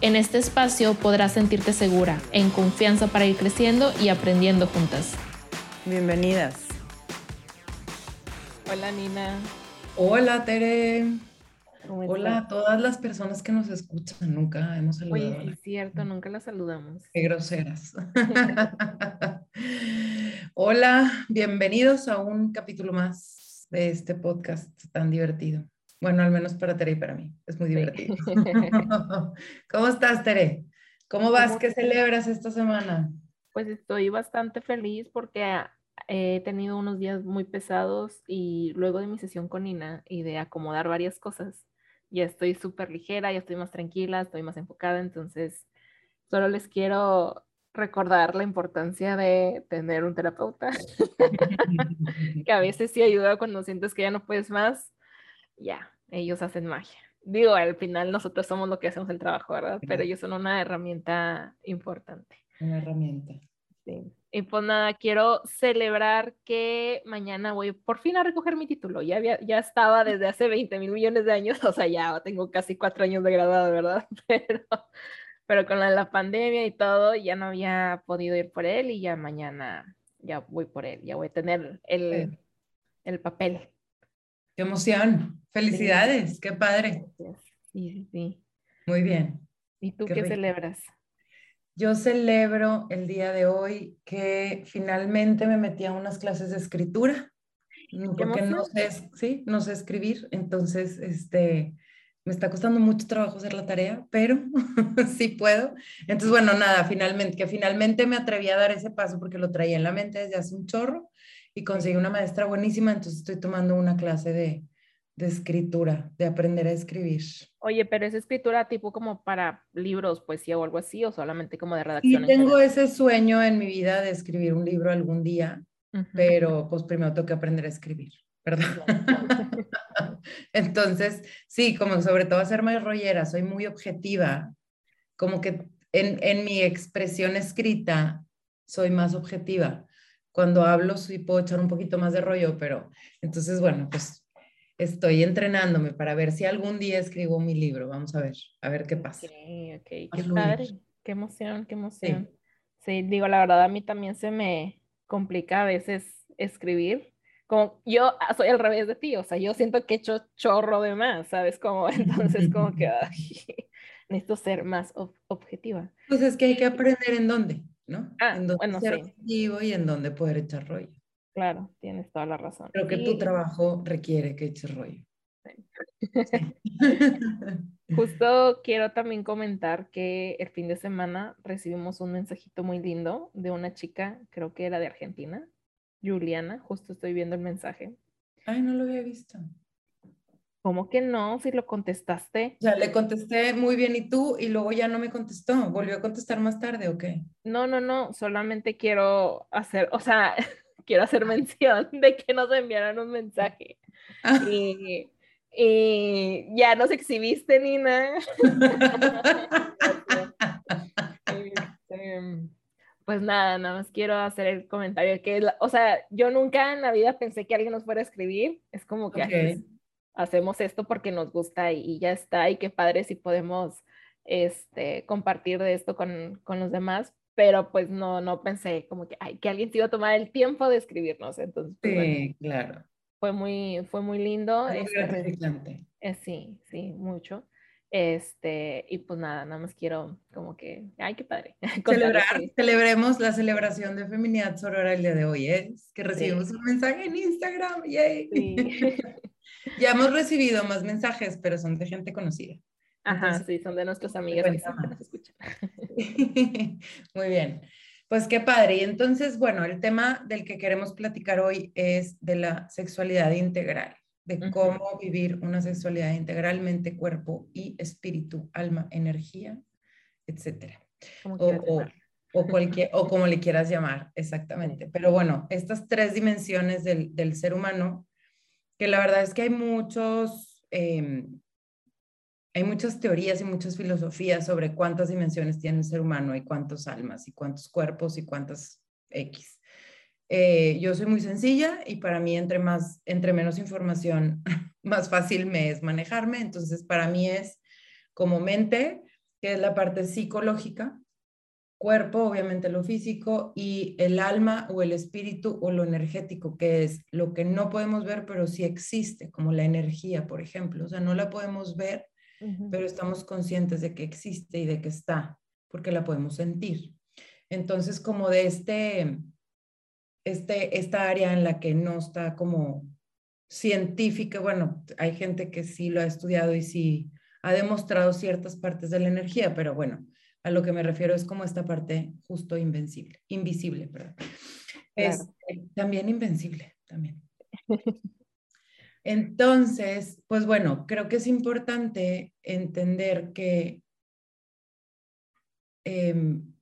En este espacio podrás sentirte segura, en confianza para ir creciendo y aprendiendo juntas. Bienvenidas. Hola Nina. Hola Tere. Hola a todas las personas que nos escuchan. Nunca hemos saludado. Oye, es cierto, nunca las saludamos. Qué groseras. Hola, bienvenidos a un capítulo más de este podcast tan divertido. Bueno, al menos para Tere y para mí. Es muy divertido. ¿Cómo estás, Tere? ¿Cómo vas? ¿Qué celebras esta semana? Pues estoy bastante feliz porque he tenido unos días muy pesados y luego de mi sesión con Nina y de acomodar varias cosas, ya estoy súper ligera, ya estoy más tranquila, estoy más enfocada, entonces solo les quiero recordar la importancia de tener un terapeuta, que a veces sí ayuda cuando sientes que ya no puedes más ya, ellos hacen magia. Digo, al final nosotros somos lo que hacemos el trabajo, ¿verdad? Pero ellos son una herramienta importante. Una herramienta. Sí. Y pues nada, quiero celebrar que mañana voy por fin a recoger mi título. Ya, había, ya estaba desde hace 20 mil millones de años, o sea, ya tengo casi cuatro años de graduado, ¿verdad? Pero, pero con la, la pandemia y todo, ya no había podido ir por él y ya mañana ya voy por él, ya voy a tener el, el papel. Qué emoción. Felicidades, qué padre. Sí, sí. Muy bien. ¿Y tú qué, celebras? Yo celebro el día de hoy que finalmente me metí a unas clases de escritura, porque no sé, sí, no sé escribir, entonces este, me está costando mucho trabajo hacer la tarea, pero sí puedo. Entonces, bueno, nada, finalmente, que finalmente me atreví a dar ese paso porque lo traía en la mente desde hace un chorro y conseguí una maestra buenísima, entonces estoy tomando una clase de, de escritura, de aprender a escribir. Oye, pero es escritura tipo como para libros, poesía o algo así, o solamente como de redacción. Tengo ese sueño en mi vida de escribir un libro algún día, pero pues primero tengo que aprender a escribir, ¿verdad? Entonces, sí, como sobre todo hacer más rollera, soy muy objetiva, como que en, en mi expresión escrita soy más objetiva cuando hablo sí puedo echar un poquito más de rollo, pero entonces, bueno, pues estoy entrenándome para ver si algún día escribo mi libro. Vamos a ver, a ver qué pasa. Ok, ok, qué padre, qué emoción, qué emoción. Sí. digo, la verdad a mí también se me complica a veces escribir. Como yo soy al revés de ti, o sea, yo siento que he hecho chorro de más, ¿sabes? Como entonces como que necesito ser más objetiva. Pues es que hay que aprender en dónde. ¿No? Ah, en donde bueno, ser sí. y en donde poder echar rollo. Claro, tienes toda la razón. Creo que tu trabajo requiere que eches rollo. Justo quiero también comentar que el fin de semana recibimos un mensajito muy lindo de una chica, creo que era de Argentina, Juliana, justo estoy viendo el mensaje. Ay, no lo había visto. ¿Cómo que no? Si lo contestaste. Ya le contesté muy bien y tú, y luego ya no me contestó. ¿Volvió a contestar más tarde o qué? No, no, no. Solamente quiero hacer, o sea, quiero hacer mención de que nos enviaron un mensaje. Ah. Y, ya nos exhibiste, Nina. Este, pues nada, nada más quiero hacer el comentario que, o sea, yo nunca en la vida pensé que alguien nos fuera a escribir. Es como que hacemos esto porque nos gusta y, ya está, y qué padre si podemos este, compartir de esto con, con, los demás, pero pues no, no pensé como que, ay, que alguien se iba a tomar el tiempo de escribirnos, entonces. Pues, sí, claro. Fue muy, fue muy lindo. Es este, gratificante. Eh, sí, sí, mucho. Este, y pues nada, nada más quiero como que, ay, qué padre. Celebrar, celebremos la celebración de Feminidad Sorora el día de hoy, es ¿eh? que recibimos un mensaje en Instagram, yay. Sí. Ya hemos recibido más mensajes, pero son de gente conocida. Ajá, sí, son de nuestros amigos que nos escuchan. Muy bien. Pues qué padre. Y entonces, bueno, el tema del que queremos platicar hoy es de la sexualidad integral, de cómo vivir una sexualidad integralmente, cuerpo y espíritu, alma, energía, etcétera. o, o, cualquier, o como le quieras llamar, exactamente. Pero bueno, estas tres dimensiones del, del, ser humano, que la verdad es que hay muchos, em, hay muchas teorías y muchas filosofías sobre cuántas dimensiones tiene el ser humano y cuántos almas y cuántos cuerpos y cuántas X. Eh, yo soy muy sencilla y para mí entre más, entre menos información, más fácil me es manejarme. Entonces, para mí es como mente, que es la parte psicológica, cuerpo, obviamente lo físico, y el alma o el espíritu o lo energético, que es lo que no podemos ver, pero sí existe, como la energía, por ejemplo. O sea, no la podemos ver, pero estamos conscientes de que existe y de que está, porque la podemos sentir. Entonces, como de este, este, esta área en la que no está como científica, bueno, hay gente que sí lo ha estudiado y sí ha demostrado ciertas partes de la energía, pero bueno, a lo que me refiero es como esta parte justo invencible, invisible, perdón. Es también invencible, también. Entonces, pues bueno, creo que es importante entender que em,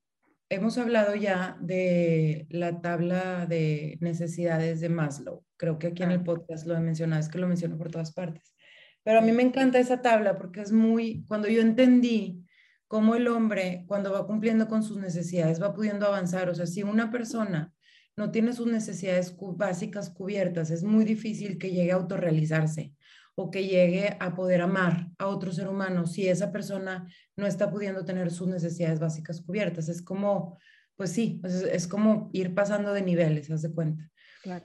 hemos hablado ya de la tabla de necesidades de Maslow. Creo que aquí en el podcast lo he mencionado, es que lo menciono por todas partes. Pero a mí me encanta esa tabla porque es muy, cuando yo entendí cómo el hombre, cuando va cumpliendo con sus necesidades, va pudiendo avanzar. O sea, si una persona no tiene sus necesidades básicas cubiertas, es muy difícil que llegue a autorrealizarse o que llegue a poder amar a otro ser humano si esa persona no está pudiendo tener sus necesidades básicas cubiertas. Es como, pues sí, es, como ir pasando de niveles, haz de cuenta.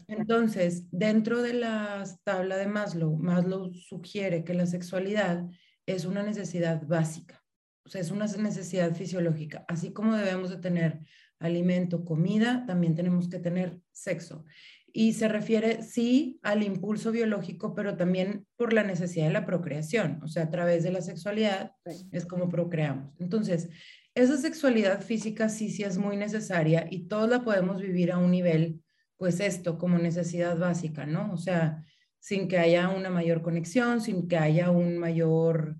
Entonces, dentro de la tabla de Maslow, Maslow sugiere que la sexualidad es una necesidad básica, o sea, es una necesidad fisiológica. Así como debemos de tener alimento, comida, también tenemos que tener sexo y se refiere sí al impulso biológico, pero también por la necesidad de la procreación, o sea, a través de la sexualidad es como procreamos. Entonces, esa sexualidad física sí, sí es muy necesaria y todos la podemos vivir a un nivel, pues esto, como necesidad básica, ¿no? O sea, sin que haya una mayor conexión, sin que haya un mayor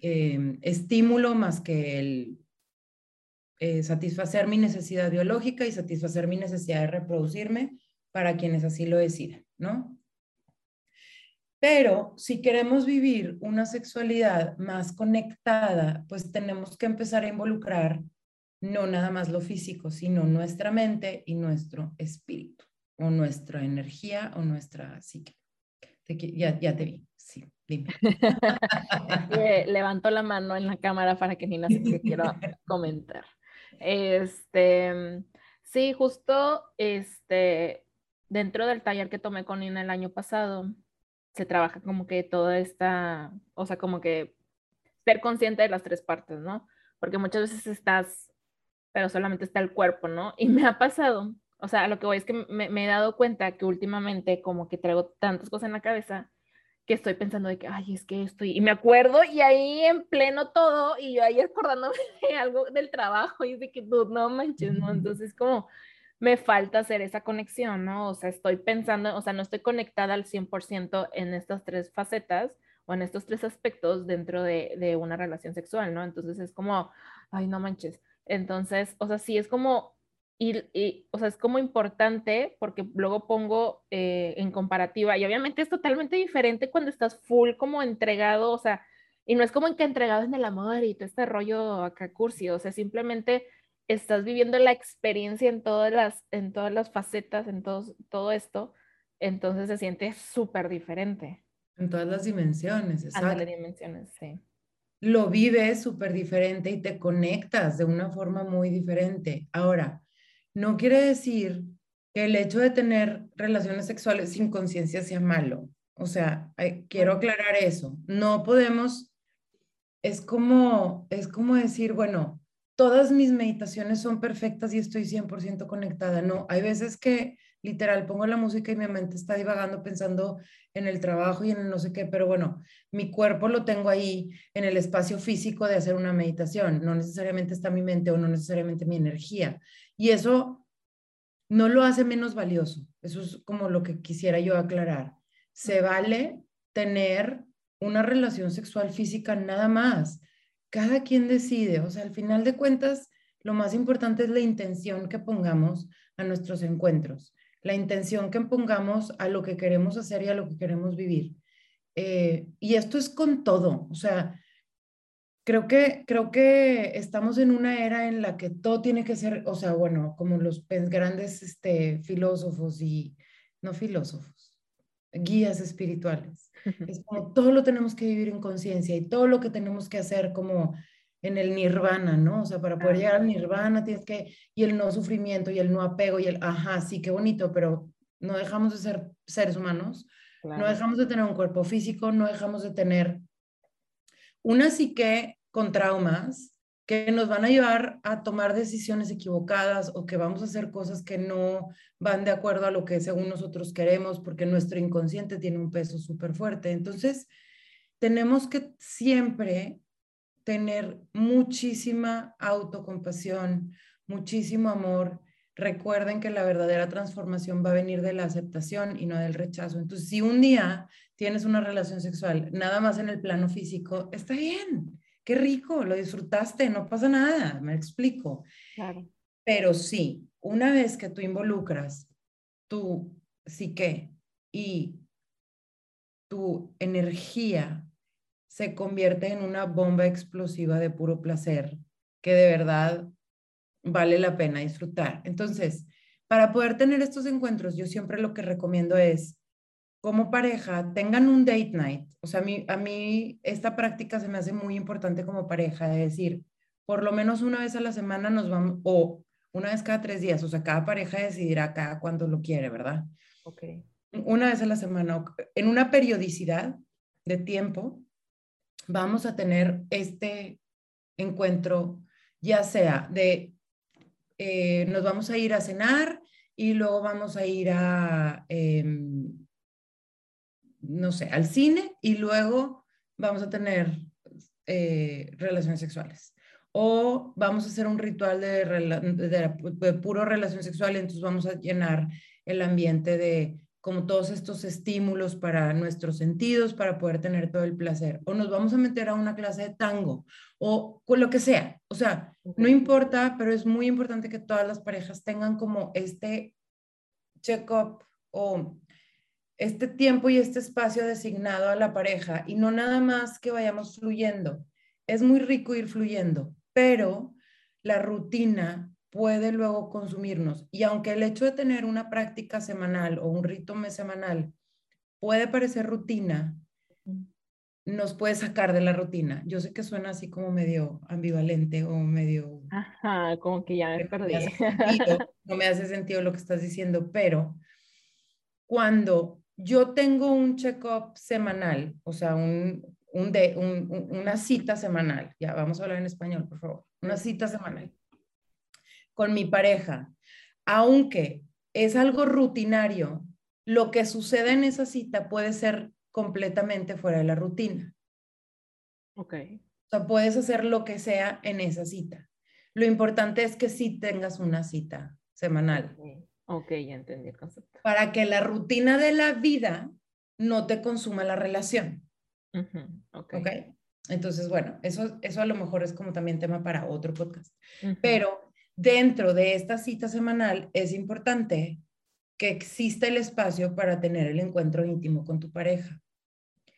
em, estímulo más que el eh, satisfacer mi necesidad biológica y satisfacer mi necesidad de reproducirme para quienes así lo deciden, ¿no? Pero si queremos vivir una sexualidad más conectada, pues tenemos que empezar a involucrar no nada más lo físico, sino nuestra mente y nuestro espíritu, o nuestra energía o nuestra psique. Ya, ya te vi, sí, dime. Levanto la mano en la cámara para que Nina sepa que quiero comentar. Este, sí, justo, este, dentro del taller que tomé con Nina el año pasado, se trabaja como que toda esta, o sea, como que ser consciente de las tres partes, ¿no? Porque muchas veces estás, pero solamente está el cuerpo, ¿no? Y me ha pasado, o sea, lo que voy es que me, me he dado cuenta que últimamente como que traigo tantas cosas en la cabeza que estoy pensando de que, ay, es que estoy, y me acuerdo, y ahí en pleno todo, y yo ahí acordándome de algo del trabajo, y de que, no manches, ¿no? Entonces, como, me falta hacer esa conexión, ¿no? O sea, estoy pensando, o sea, no estoy conectada al 100% en estas tres facetas o en estos tres aspectos dentro de, de, una relación sexual, ¿no? Entonces es como, ay, no manches. Entonces, o sea, sí es como, y, y o sea, es como importante porque luego pongo eh, en comparativa y obviamente es totalmente diferente cuando estás full como entregado, o sea, y no es como en que entregado en el amor y todo este rollo acá cursi, o sea, simplemente estás viviendo la experiencia en todas las, en todas las facetas, en todo, todo esto, entonces se siente súper diferente. En todas las dimensiones, exacto. En las dimensiones, sí. Lo vives súper diferente y te conectas de una forma muy diferente. Ahora, no quiere decir que el hecho de tener relaciones sexuales sin conciencia sea malo. O sea, quiero aclarar eso. No podemos, es como, es como decir, bueno, todas mis meditaciones son perfectas y estoy 100% conectada. No, hay veces que literal pongo la música y mi mente está divagando pensando en el trabajo y en el no sé qué, pero bueno, mi cuerpo lo tengo ahí en el espacio físico de hacer una meditación. No necesariamente está mi mente o no necesariamente mi energía. Y eso no lo hace menos valioso. Eso es como lo que quisiera yo aclarar. Se vale tener una relación sexual física nada más cada quien decide, o sea, al final de cuentas, lo más importante es la intención que pongamos a nuestros encuentros, la intención que pongamos a lo que queremos hacer y a lo que queremos vivir. Eh, y esto es con todo, o sea, creo que, creo que estamos en una era en la que todo tiene que ser, o sea, bueno, como los grandes este, filósofos y, no filósofos, guías espirituales. Es como todo lo tenemos que vivir en conciencia y todo lo que tenemos que hacer como en el nirvana, ¿no? O sea, para poder llegar al nirvana tienes que, y el no sufrimiento y el no apego y el, ajá, sí, qué bonito, pero no dejamos de ser seres humanos, no dejamos de tener un cuerpo físico, no dejamos de tener una psique con traumas que nos van a llevar a tomar decisiones equivocadas o que vamos a hacer cosas que no van de acuerdo a lo que según nosotros queremos, porque nuestro inconsciente tiene un peso súper fuerte. Entonces, tenemos que siempre tener muchísima autocompasión, muchísimo amor. Recuerden que la verdadera transformación va a venir de la aceptación y no del rechazo. Entonces, si un día tienes una relación sexual nada más en el plano físico, está bien qué rico, lo disfrutaste, no pasa nada, me explico. Pero sí, una vez que tú involucras tu psique y tu energía se convierte en una bomba explosiva de puro placer que de verdad vale la pena disfrutar. Entonces, para poder tener estos encuentros, yo siempre lo que recomiendo es como pareja tengan un date night. O sea, a mí, a mí esta práctica se me hace muy importante como pareja, de decir, por lo menos una vez a la semana nos vamos, o una vez cada tres días, o sea, cada pareja decidirá cada cuando lo quiere, ¿verdad? Ok. Una vez a la semana, en una periodicidad de tiempo, vamos a tener este encuentro, ya sea de, eh, nos vamos a ir a cenar y luego vamos a ir a... Em, no sé, al cine y luego vamos a tener eh, relaciones sexuales. O vamos a hacer un ritual de, de, puro relación sexual y entonces vamos a llenar el ambiente de como todos estos estímulos para nuestros sentidos para poder tener todo el placer. O nos vamos a meter a una clase de tango o con lo que sea. O sea, no importa, pero es muy importante que todas las parejas tengan como este check-up o este tiempo y este espacio designado a la pareja y no nada más que vayamos fluyendo. Es muy rico ir fluyendo, pero la rutina puede luego consumirnos. Y aunque el hecho de tener una práctica semanal o un rito semanal puede parecer rutina, nos puede sacar de la rutina. Yo sé que suena así como medio ambivalente o medio... Ajá, como que ya me perdí. no me hace sentido lo que estás diciendo, pero cuando yo tengo un check-up semanal, o sea, un, de, una cita semanal, ya vamos a hablar en español, por favor, una cita semanal con mi pareja, aunque es algo rutinario, lo que sucede en esa cita puede ser completamente fuera de la rutina. Ok. O sea, puedes hacer lo que sea en esa cita. Lo importante es que sí tengas una cita semanal. Ok, ya entendí el concepto. Para que la rutina de la vida no te consuma la relación. okay. ok. Entonces, bueno, eso, eso a lo mejor es como también tema para otro podcast. Pero dentro de esta cita semanal es importante que exista el espacio para tener el encuentro íntimo con tu pareja.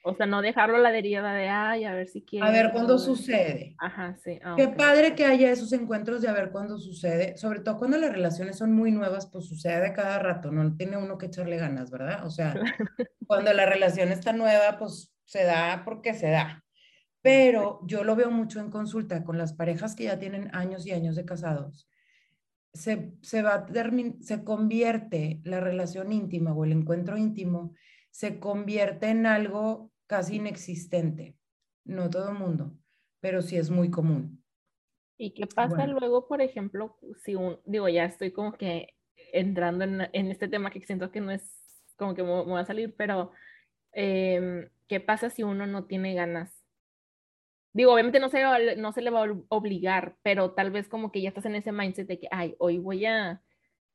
O sea, no dejarlo a la deriva de, ay, a ver si quiere. A ver cuándo sucede. Ajá, sí. Ah, Qué padre que haya esos encuentros de a ver cuándo sucede. Sobre todo cuando las relaciones son muy nuevas, pues sucede cada rato. No tiene uno que echarle ganas, ¿verdad? O sea, cuando la relación está nueva, pues se da porque se da. Pero yo lo veo mucho en consulta con las parejas que ya tienen años y años de casados. Se, se, va se convierte la relación íntima o el encuentro íntimo, se convierte en algo casi inexistente. No todo el mundo, pero sí es muy común. ¿Y qué pasa luego, por ejemplo, si un, digo, ya estoy como que entrando en, en este tema que siento que no es como que me, va a salir, pero em, ¿qué pasa si uno no tiene ganas? Digo, obviamente no se, no se le va a obligar, pero tal vez como que ya estás en ese mindset de que, ay, hoy voy a,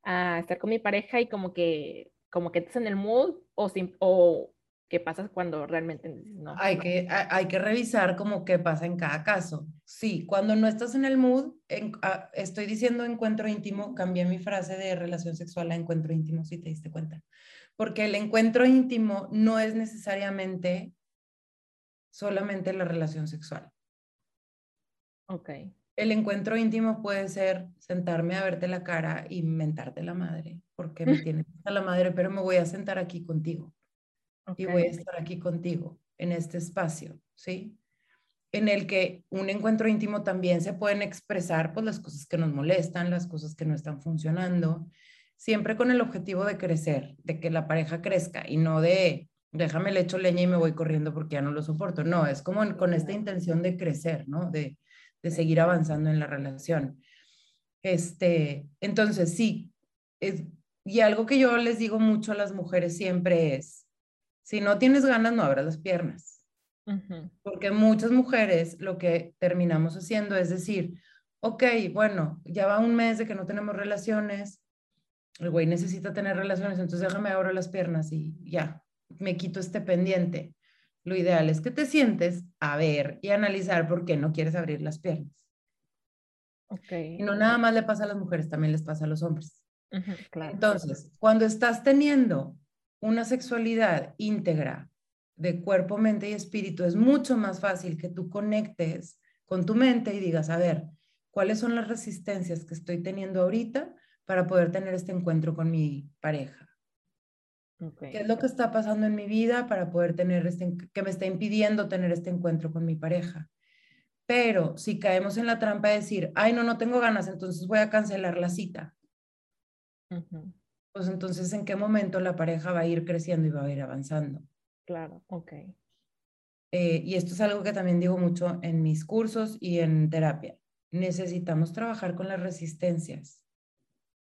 a estar con mi pareja y como que, como que estás en el mood o, o qué pasa cuando realmente no. Hay que, hay que revisar como qué pasa en cada caso. Sí, cuando no estás en el mood, ah, estoy diciendo encuentro íntimo, cambié mi frase de relación sexual a encuentro íntimo, si te diste cuenta. Porque el encuentro íntimo no es necesariamente solamente la relación sexual. Ok. El encuentro íntimo puede ser sentarme a verte la cara y mentarte la madre, porque me tienes a la madre, pero me voy a sentar aquí contigo y voy a estar aquí contigo en este espacio, ¿sí? En el que un encuentro íntimo también se pueden expresar pues las cosas que nos molestan, las cosas que no están funcionando, siempre con el objetivo de crecer, de que la pareja crezca y no de déjame le echo leña y me voy corriendo porque ya no lo soporto. No, es como con esta intención de crecer, ¿no? De, de seguir avanzando en la relación. Este, entonces, sí, es, y algo que yo les digo mucho a las mujeres siempre es, si no tienes ganas, no abras las piernas. Porque muchas mujeres lo que terminamos haciendo es decir, ok, bueno, ya va un mes de que no tenemos relaciones, el güey necesita tener relaciones, entonces déjame abrir las piernas y ya, me quito este pendiente. Lo ideal es que te sientes a ver y analizar por qué no quieres abrir las piernas. Okay. Y no nada más le pasa a las mujeres, también les pasa a los hombres. Entonces, cuando estás teniendo una sexualidad íntegra de cuerpo, mente y espíritu, es mucho más fácil que tú conectes con tu mente y digas, a ver, ¿cuáles son las resistencias que estoy teniendo ahorita para poder tener este encuentro con mi pareja? ¿Qué es lo que está pasando en mi vida para poder tener este, que me está impidiendo tener este encuentro con mi pareja? Pero si caemos en la trampa de decir, ay, no, no tengo ganas, entonces voy a cancelar la cita pues entonces en qué momento la pareja va a ir creciendo y va a ir avanzando. Claro, ok. Eh, y esto es algo que también digo mucho en mis cursos y en terapia. Necesitamos trabajar con las resistencias.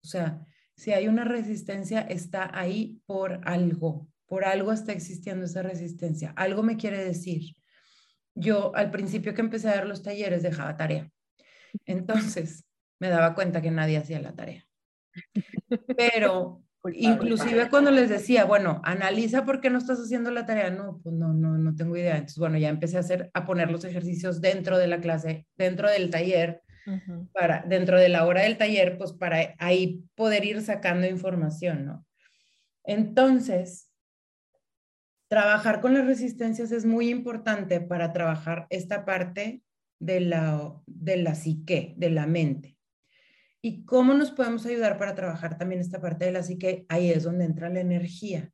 O sea, si hay una resistencia, está ahí por algo. Por algo está existiendo esa resistencia. Algo me quiere decir. Yo al principio que empecé a dar los talleres dejaba tarea. Entonces me daba cuenta que nadie hacía la tarea. Pero inclusive cuando les decía, bueno, analiza por qué no estás haciendo la tarea, no, pues no, no, no tengo idea. Entonces, bueno, ya empecé a hacer, a poner los ejercicios dentro de la clase, dentro del taller, para, dentro de la hora del taller, pues para ahí poder ir sacando información, ¿no? Entonces, trabajar con las resistencias es muy importante para trabajar esta parte de la, de la psique, de la mente. ¿Y cómo nos podemos ayudar para trabajar también esta parte de la psique? Ahí es donde entra la energía.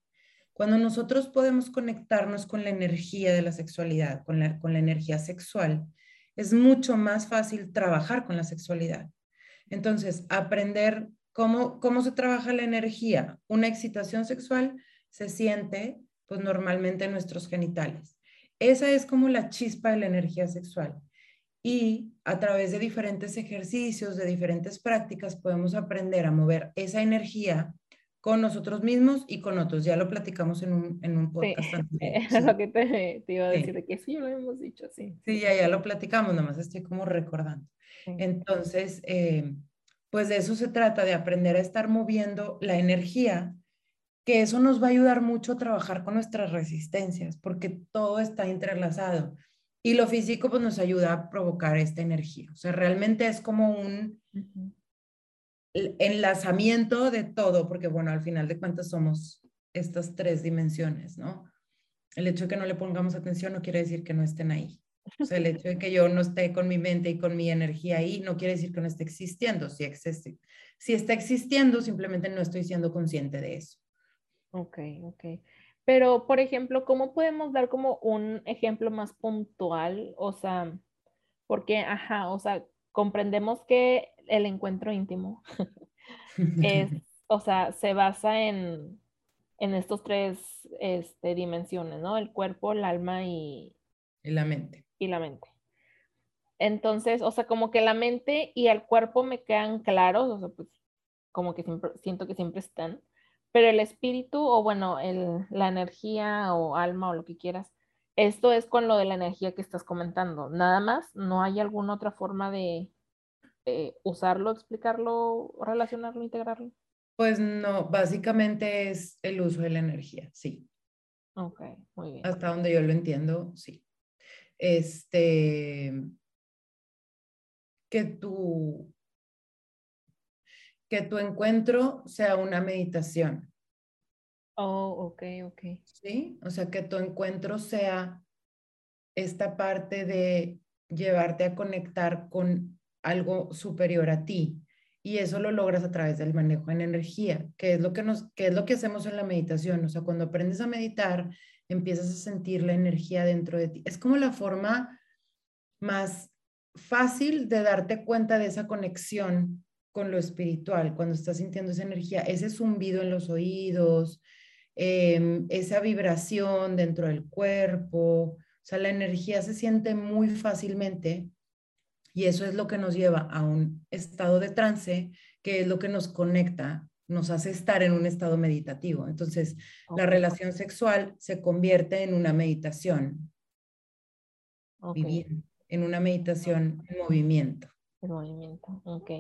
Cuando nosotros podemos conectarnos con la energía de la sexualidad, con la, con la energía sexual, es mucho más fácil trabajar con la sexualidad. Entonces, aprender cómo, cómo se trabaja la energía. Una excitación sexual se siente, pues normalmente en nuestros genitales. Esa es como la chispa de la energía sexual y a través de diferentes ejercicios, de diferentes prácticas, podemos aprender a mover esa energía con nosotros mismos y con otros. Ya lo platicamos en un, en un podcast sí, lo que te, iba a decir, de que sí, lo hemos dicho, sí. Sí, ya, ya lo platicamos, nomás estoy como recordando. Entonces, eh, pues de eso se trata, de aprender a estar moviendo la energía, que eso nos va a ayudar mucho a trabajar con nuestras resistencias, porque todo está entrelazado. Y lo físico pues nos ayuda a provocar esta energía. O sea, realmente es como un enlazamiento de todo, porque bueno, al final de cuentas somos estas tres dimensiones, ¿no? El hecho de que no le pongamos atención no quiere decir que no estén ahí. O sea, el hecho de que yo no esté con mi mente y con mi energía ahí no quiere decir que no esté existiendo. Si, existe, si está existiendo, simplemente no estoy siendo consciente de eso. Ok, ok. Pero, por ejemplo, ¿cómo podemos dar como un ejemplo más puntual? O sea, porque, ajá, o sea, comprendemos que el encuentro íntimo es, o sea, se basa en, en estos tres este, dimensiones, ¿no? El cuerpo, el alma y, y la mente. Y la mente. Entonces, o sea, como que la mente y el cuerpo me quedan claros, o sea, pues como que siempre, siento que siempre están, pero el espíritu o bueno, el, la energía o alma o lo que quieras, esto es con lo de la energía que estás comentando. Nada más, no hay alguna otra forma de, usarlo, explicarlo, relacionarlo, integrarlo. Pues no, básicamente es el uso de la energía, sí. Ok, muy bien. Hasta donde yo lo entiendo, sí. Este, que tu, que tu encuentro sea una meditación. Oh, ok, ok. Sí, o sea, que tu encuentro sea esta parte de llevarte a conectar con algo superior a ti. Y eso lo logras a través del manejo en energía, que es lo que nos, que es lo que hacemos en la meditación. O sea, cuando aprendes a meditar, empiezas a sentir la energía dentro de ti. Es como la forma más fácil de darte cuenta de esa conexión con lo espiritual, cuando estás sintiendo esa energía, ese zumbido en los oídos, em, esa vibración dentro del cuerpo, o sea, la energía se siente muy fácilmente y eso es lo que nos lleva a un estado de trance, que es lo que nos conecta, nos hace estar en un estado meditativo. Entonces, la relación sexual se convierte en una meditación. Vivir en una meditación en movimiento. En movimiento, ok.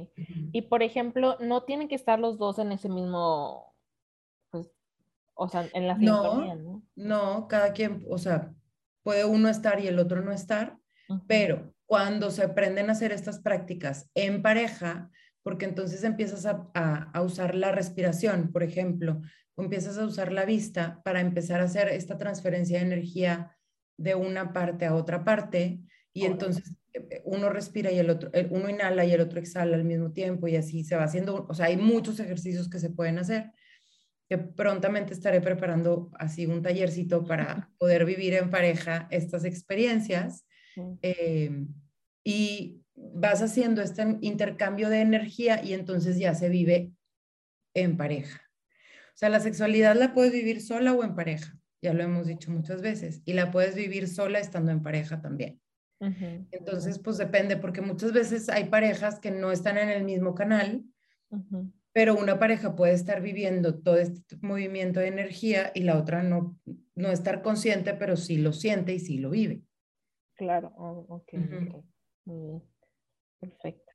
Y por ejemplo, no tienen que estar los dos en ese mismo, pues, o sea, en la sintonía, ¿no? No, cada quien, o sea, puede uno estar y el otro no estar, pero cuando se aprenden a hacer estas prácticas en pareja, porque entonces empiezas a, usar la respiración, por ejemplo, o empiezas a usar la vista para empezar a hacer esta transferencia de energía de una parte a otra parte, y entonces eh, uno respira y el otro, uno inhala y el otro exhala al mismo tiempo, y así se va haciendo, o sea, hay muchos ejercicios que se pueden hacer que prontamente estaré preparando así un tallercito para poder vivir en pareja estas experiencias. Eh, y vas haciendo este intercambio de energía y entonces ya se vive en pareja. O sea, la sexualidad la puedes vivir sola o en pareja, ya lo hemos dicho muchas veces, y la puedes vivir sola estando en pareja también. Entonces, pues depende, porque muchas veces hay parejas que no están en el mismo canal, pero una pareja puede estar viviendo todo este movimiento de energía y la otra no, no estar consciente, pero sí lo siente y sí lo vive. Claro, oh, ok, Perfecto.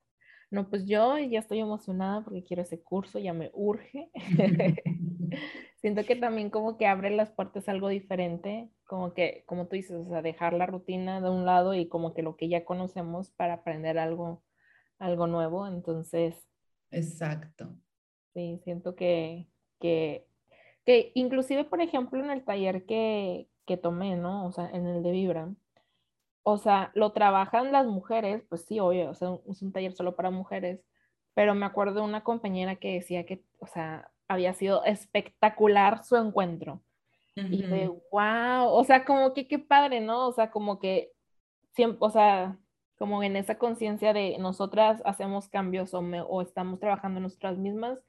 No, pues yo ya estoy emocionada porque quiero ese curso, ya me urge. Siento que también como que abre las puertas algo diferente, como que, como tú dices, o sea, dejar la rutina de un lado y como que lo que ya conocemos para aprender algo, algo nuevo. Entonces. Exacto. Sí, siento que, que, que inclusive, por ejemplo, en el taller que, que tomé, ¿no? O sea, en el de Vibra, o sea, lo trabajan las mujeres, pues sí, obvio, o sea, es un taller solo para mujeres, pero me acuerdo de una compañera que decía que, o sea, había sido espectacular su encuentro. Y de, wow, o sea, como que qué padre, ¿no? O sea, como que siempre, o sea, como en esa conciencia de nosotras hacemos cambios o, o estamos trabajando en nosotras mismas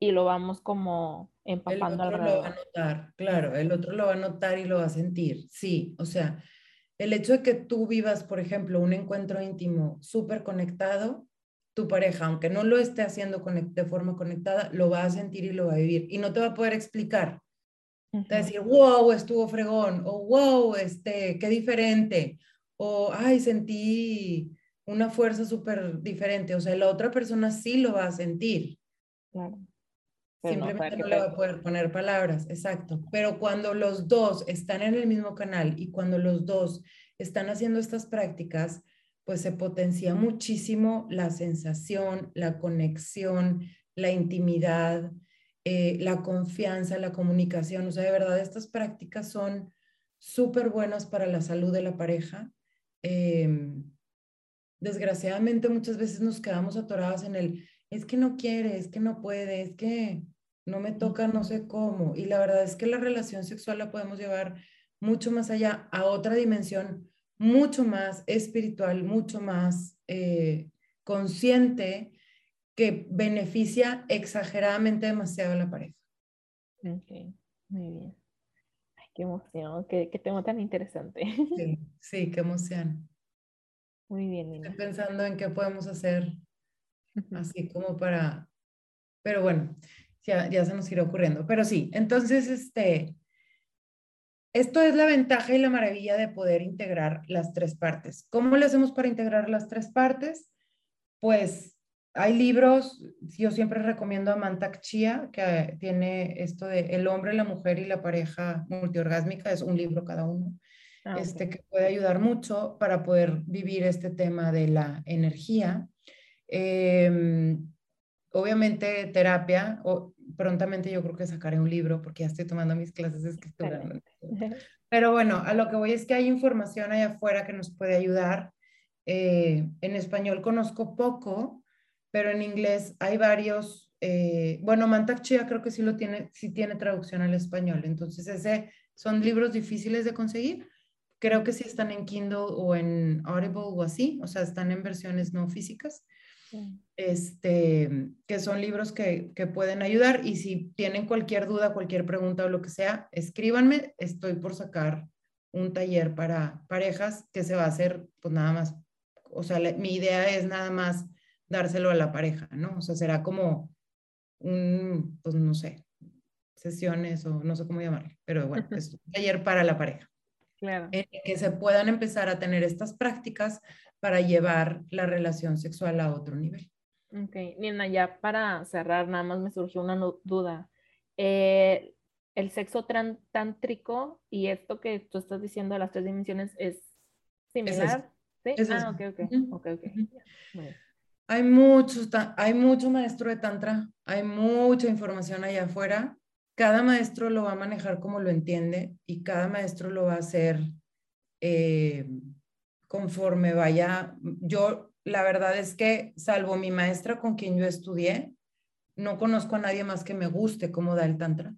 y lo vamos como empapando el otro lo va a notar, claro, el otro lo va a notar y lo va a sentir, sí, o sea, el hecho de que tú vivas, por ejemplo, un encuentro íntimo súper conectado, tu pareja, aunque no lo esté haciendo de forma conectada, lo va a sentir y lo va a vivir y no te va a poder explicar. Te va a decir, wow, estuvo fregón, o wow, este, qué diferente, o ay, sentí una fuerza súper diferente. O sea, la otra persona sí lo va a sentir. Claro. Simplemente no, le va a poder poner palabras, exacto. Pero cuando los dos están en el mismo canal y cuando los dos están haciendo estas prácticas, pues se potencia muchísimo la sensación, la conexión, la intimidad, eh, la confianza, la comunicación. O sea, de verdad, estas prácticas son súper buenas para la salud de la pareja. Em, desgraciadamente muchas veces nos quedamos atoradas en el, es que no quiere, es que no puede, es que no me toca, no sé cómo. Y la verdad es que la relación sexual la podemos llevar mucho más allá, a otra dimensión, mucho más espiritual, mucho más eh, consciente, que beneficia exageradamente demasiado a la pareja. Ok, muy bien. Ay, qué emoción, qué, qué tema tan interesante. Sí, sí, qué emoción. Muy bien, Nina. Estoy pensando en qué podemos hacer así como para, pero bueno, ya, ya se nos irá ocurriendo. Pero sí, entonces, este, esto es la ventaja y la maravilla de poder integrar las tres partes. ¿Cómo le hacemos para integrar las tres partes? Pues hay libros, yo siempre recomiendo a Mantak Chia, que tiene esto de El hombre, la mujer y la pareja multiorgásmica, es un libro cada uno, ah, este, que puede ayudar mucho para poder vivir este tema de la energía. Em, obviamente terapia, o prontamente yo creo que sacaré un libro porque ya estoy tomando mis clases de escritura. Pero bueno, a lo que voy es que hay información allá afuera que nos puede ayudar. Eh, en español conozco poco, pero en inglés hay varios, eh, bueno, Mantak Chia creo que sí lo tiene, sí tiene traducción al español, entonces ese son libros difíciles de conseguir, creo que sí están en Kindle o en Audible o así, o sea, están en versiones no físicas, este, que son libros que, que pueden ayudar y si tienen cualquier duda, cualquier pregunta o lo que sea, escríbanme, estoy por sacar un taller para parejas que se va a hacer pues nada más, o sea, mi idea es nada más dárselo a la pareja, ¿no? O sea, será como un, pues no sé, sesiones o no sé cómo llamarlo, pero bueno, es un taller para la pareja. Claro. que se puedan empezar a tener estas prácticas para llevar la relación sexual a otro nivel. Ok, Nina, ya para cerrar, nada más me surgió una duda. Eh, el sexo tántrico y esto que tú estás diciendo de las tres dimensiones es similar. ¿Sí? ah, ok, ok. Ok, ok. Hay muchos, hay mucho maestro de tantra, hay mucha información allá afuera. Cada maestro lo va a manejar como lo entiende y cada maestro lo va a hacer eh, conforme vaya. Yo, la verdad es que, salvo mi maestra con quien yo estudié, no conozco a nadie más que me guste cómo da el tantra.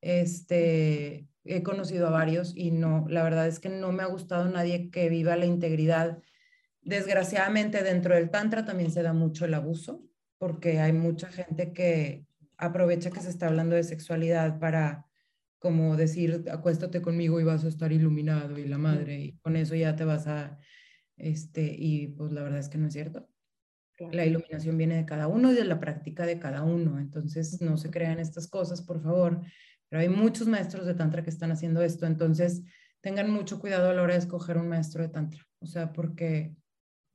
Este, he conocido a varios y no, la verdad es que no me ha gustado nadie que viva la integridad Desgraciadamente dentro del tantra también se da mucho el abuso, porque hay mucha gente que aprovecha que se está hablando de sexualidad para como decir, acuéstate conmigo y vas a estar iluminado y la madre, y con eso ya te vas a, este, y pues la verdad es que no es cierto. La iluminación viene de cada uno y de la práctica de cada uno, entonces no se crean estas cosas, por favor, pero hay muchos maestros de tantra que están haciendo esto, entonces tengan mucho cuidado a la hora de escoger un maestro de tantra, o sea, porque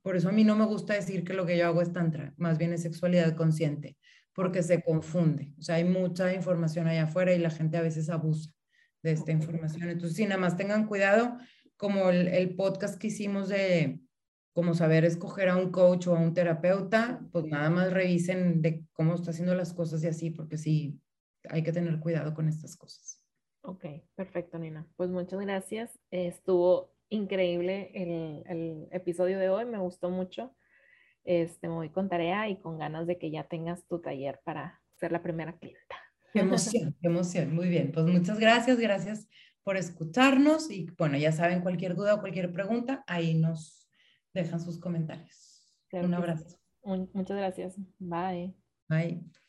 por eso a mí no me gusta decir que lo que yo hago es tantra, más bien es sexualidad consciente, porque se confunde. O sea, hay mucha información allá afuera y la gente a veces abusa de esta información. Entonces, sí, nada más tengan cuidado, como el, podcast que hicimos de cómo saber escoger a un coach o a un terapeuta, pues nada más revisen de cómo está haciendo las cosas y así, porque sí, hay que tener cuidado con estas cosas. Ok, perfecto, Nina. Pues muchas gracias. Estuvo increíble el, episodio de hoy, me gustó mucho. Este, me voy con tarea y con ganas de que ya tengas tu taller para ser la primera clienta. Qué emoción, qué emoción. Muy bien, pues muchas gracias, gracias por escucharnos y bueno, ya saben, cualquier duda o cualquier pregunta, ahí nos dejan sus comentarios. Un abrazo. Muchas gracias. Bye. Bye.